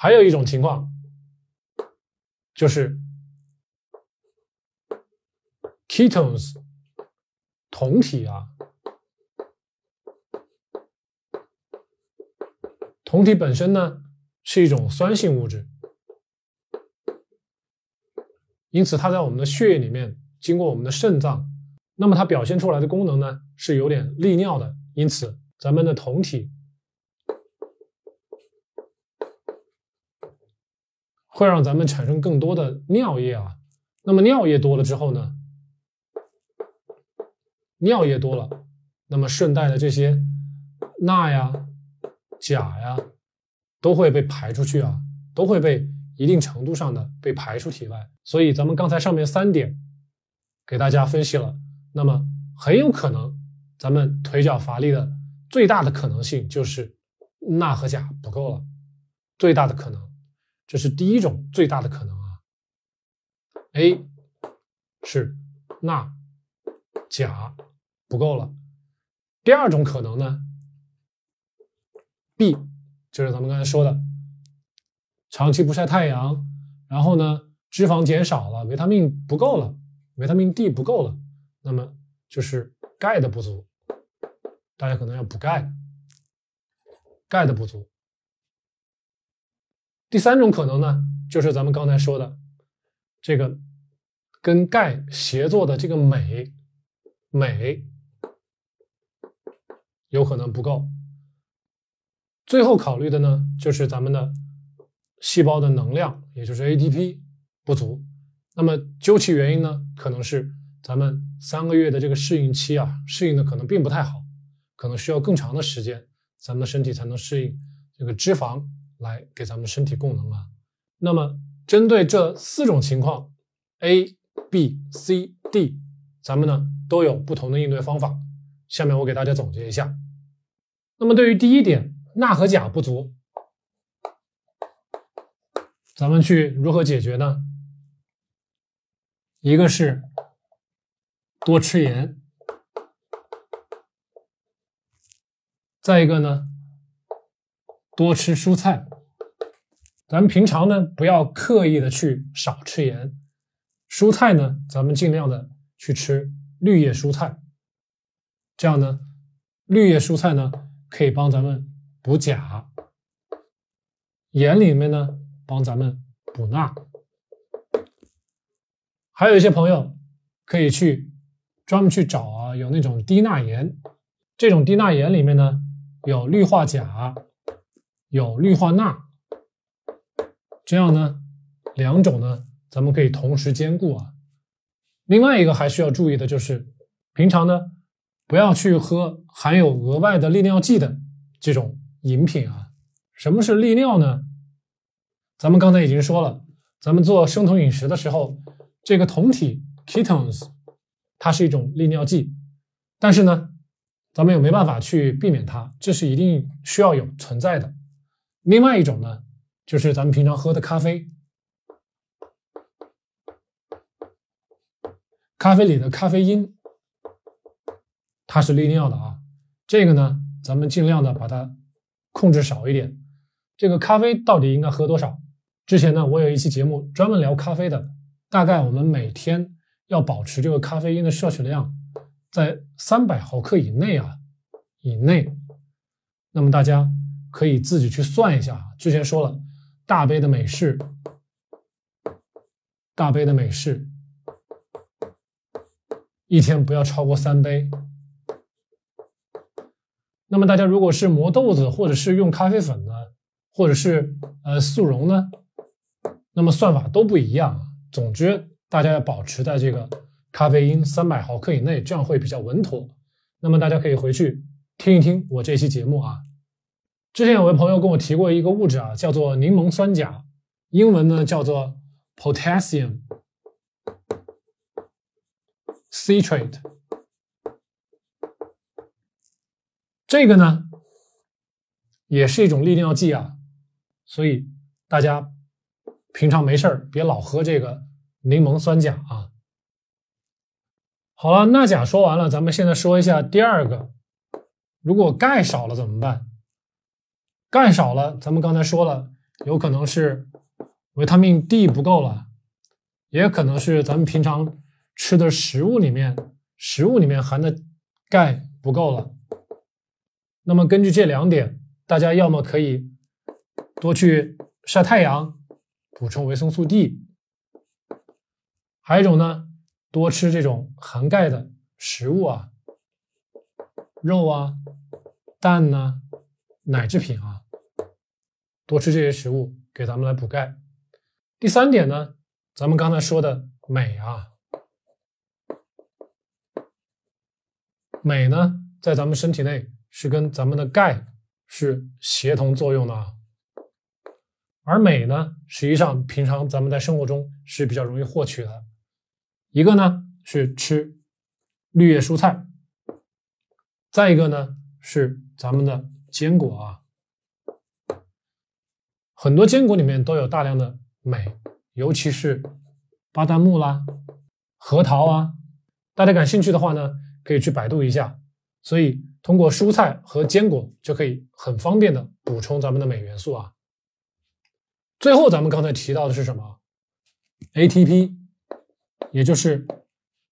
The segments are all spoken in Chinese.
还有一种情况就是 ketones 酮体啊，酮体本身呢是一种酸性物质，因此它在我们的血液里面经过我们的肾脏，那么它表现出来的功能呢是有点利尿的，因此咱们的酮体。会让咱们产生更多的尿液啊，那么尿液多了之后呢，尿液多了，那么顺带的这些钠呀、钾呀，都会被排出去啊，都会被一定程度上的被排出体外。所以咱们刚才上面三点给大家分析了，那么很有可能咱们腿脚乏力的最大的可能性就是钠和钾不够了，最大的可能。这是第一种最大的可能啊，A 是钠、钾不够了。第二种可能呢，B 就是咱们刚才说的，长期不晒太阳，然后呢脂肪减少了，维他命不够了，维他命 D 不够了，那么就是钙的不足，大家可能要补钙，钙的不足。第三种可能呢，就是咱们刚才说的这个跟钙协作的这个镁，镁有可能不够。最后考虑的呢，就是咱们的细胞的能量，也就是 ATP 不足。那么究其原因呢，可能是咱们三个月的这个适应期啊，适应的可能并不太好，可能需要更长的时间，咱们的身体才能适应这个脂肪。来给咱们身体供能啊。那么针对这四种情况，A、B、C、D，咱们呢都有不同的应对方法。下面我给大家总结一下。那么对于第一点，钠和钾不足，咱们去如何解决呢？一个是多吃盐，再一个呢？多吃蔬菜，咱们平常呢不要刻意的去少吃盐。蔬菜呢，咱们尽量的去吃绿叶蔬菜，这样呢，绿叶蔬菜呢可以帮咱们补钾，盐里面呢帮咱们补钠。还有一些朋友可以去专门去找啊，有那种低钠盐，这种低钠盐里面呢有氯化钾。有氯化钠，这样呢，两种呢，咱们可以同时兼顾啊。另外一个还需要注意的就是，平常呢，不要去喝含有额外的利尿剂的这种饮品啊。什么是利尿呢？咱们刚才已经说了，咱们做生酮饮食的时候，这个酮体 ketones 它是一种利尿剂，但是呢，咱们又没办法去避免它，这是一定需要有存在的。另外一种呢，就是咱们平常喝的咖啡，咖啡里的咖啡因，它是利尿的啊。这个呢，咱们尽量的把它控制少一点。这个咖啡到底应该喝多少？之前呢，我有一期节目专门聊咖啡的，大概我们每天要保持这个咖啡因的摄取量在三百毫克以内啊，以内。那么大家。可以自己去算一下。之前说了，大杯的美式，大杯的美式，一天不要超过三杯。那么大家如果是磨豆子，或者是用咖啡粉呢，或者是呃速溶呢，那么算法都不一样。总之，大家要保持在这个咖啡因三百毫克以内，这样会比较稳妥。那么大家可以回去听一听我这期节目啊。之前有位朋友跟我提过一个物质啊，叫做柠檬酸钾，英文呢叫做 potassium citrate。这个呢也是一种利尿剂啊，所以大家平常没事儿别老喝这个柠檬酸钾啊。好了，钠钾说完了，咱们现在说一下第二个，如果钙少了怎么办？钙少了，咱们刚才说了，有可能是维他命 D 不够了，也可能是咱们平常吃的食物里面食物里面含的钙不够了。那么根据这两点，大家要么可以多去晒太阳，补充维生素 D；还有一种呢，多吃这种含钙的食物啊，肉啊、蛋呐、奶制品啊。多吃这些食物，给咱们来补钙。第三点呢，咱们刚才说的镁啊，镁呢，在咱们身体内是跟咱们的钙是协同作用的啊。而镁呢，实际上平常咱们在生活中是比较容易获取的。一个呢是吃绿叶蔬菜，再一个呢是咱们的坚果啊。很多坚果里面都有大量的镁，尤其是巴旦木啦、核桃啊。大家感兴趣的话呢，可以去百度一下。所以通过蔬菜和坚果就可以很方便的补充咱们的镁元素啊。最后咱们刚才提到的是什么？ATP，也就是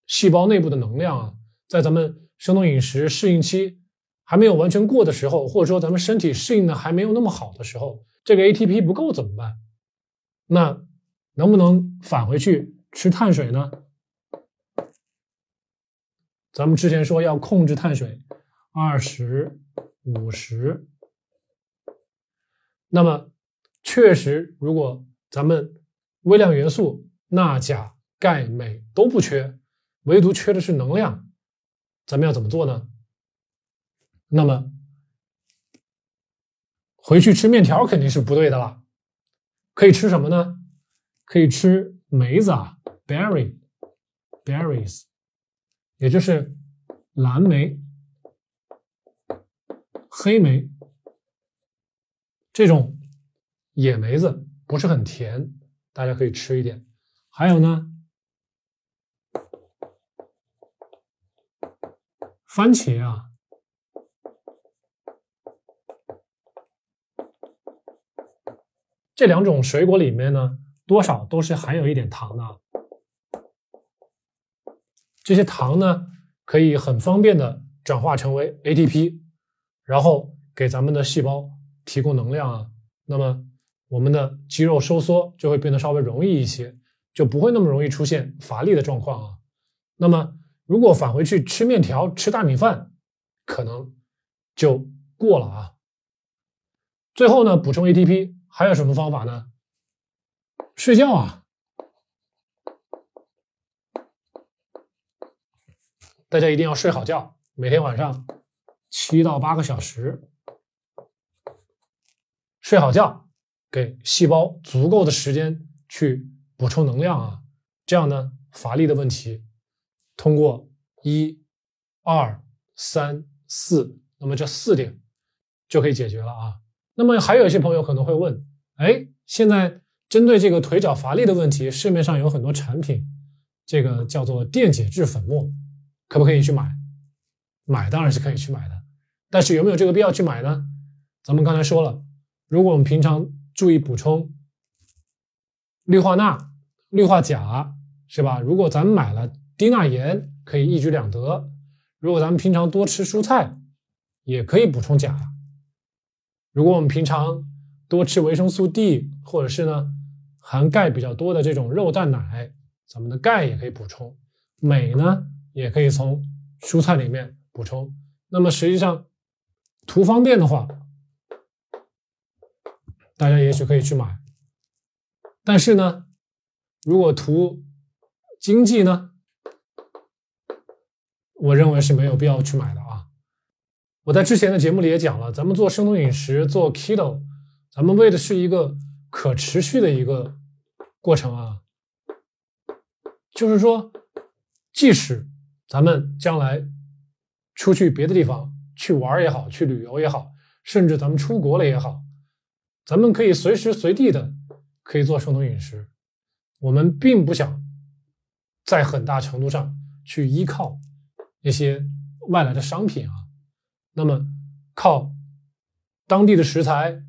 细胞内部的能量啊。在咱们生酮饮食适应期还没有完全过的时候，或者说咱们身体适应的还没有那么好的时候。这个 ATP 不够怎么办？那能不能返回去吃碳水呢？咱们之前说要控制碳水，二十五十。那么确实，如果咱们微量元素钠、钾、钙、镁都不缺，唯独缺的是能量，咱们要怎么做呢？那么。回去吃面条肯定是不对的了，可以吃什么呢？可以吃梅子啊，berry，berries，也就是蓝莓、黑莓这种野梅子，不是很甜，大家可以吃一点。还有呢，番茄啊。这两种水果里面呢，多少都是含有一点糖的。这些糖呢，可以很方便的转化成为 ATP，然后给咱们的细胞提供能量啊。那么我们的肌肉收缩就会变得稍微容易一些，就不会那么容易出现乏力的状况啊。那么如果返回去吃面条、吃大米饭，可能就过了啊。最后呢，补充 ATP。还有什么方法呢？睡觉啊！大家一定要睡好觉，每天晚上七到八个小时，睡好觉，给细胞足够的时间去补充能量啊！这样呢，乏力的问题通过一、二、三、四，那么这四点就可以解决了啊！那么还有一些朋友可能会问，哎，现在针对这个腿脚乏力的问题，市面上有很多产品，这个叫做电解质粉末，可不可以去买？买当然是可以去买的，但是有没有这个必要去买呢？咱们刚才说了，如果我们平常注意补充氯化钠、氯化钾，是吧？如果咱们买了低钠盐，可以一举两得。如果咱们平常多吃蔬菜，也可以补充钾。如果我们平常多吃维生素 D，或者是呢含钙比较多的这种肉蛋奶，咱们的钙也可以补充。镁呢也可以从蔬菜里面补充。那么实际上图方便的话，大家也许可以去买。但是呢，如果图经济呢，我认为是没有必要去买的。我在之前的节目里也讲了，咱们做生酮饮食，做 keto，咱们为的是一个可持续的一个过程啊。就是说，即使咱们将来出去别的地方去玩也好，去旅游也好，甚至咱们出国了也好，咱们可以随时随地的可以做生酮饮食。我们并不想在很大程度上去依靠那些外来的商品啊。那么，靠当地的食材，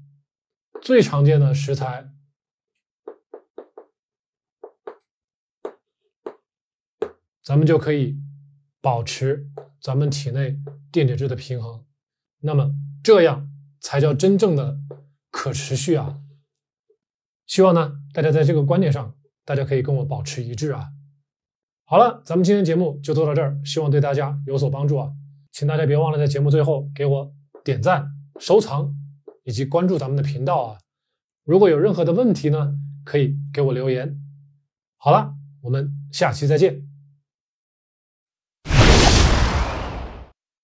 最常见的食材，咱们就可以保持咱们体内电解质的平衡。那么这样才叫真正的可持续啊！希望呢，大家在这个观点上，大家可以跟我保持一致啊。好了，咱们今天节目就做到这儿，希望对大家有所帮助啊！请大家别忘了在节目最后给我点赞、收藏以及关注咱们的频道啊！如果有任何的问题呢，可以给我留言。好了，我们下期再见。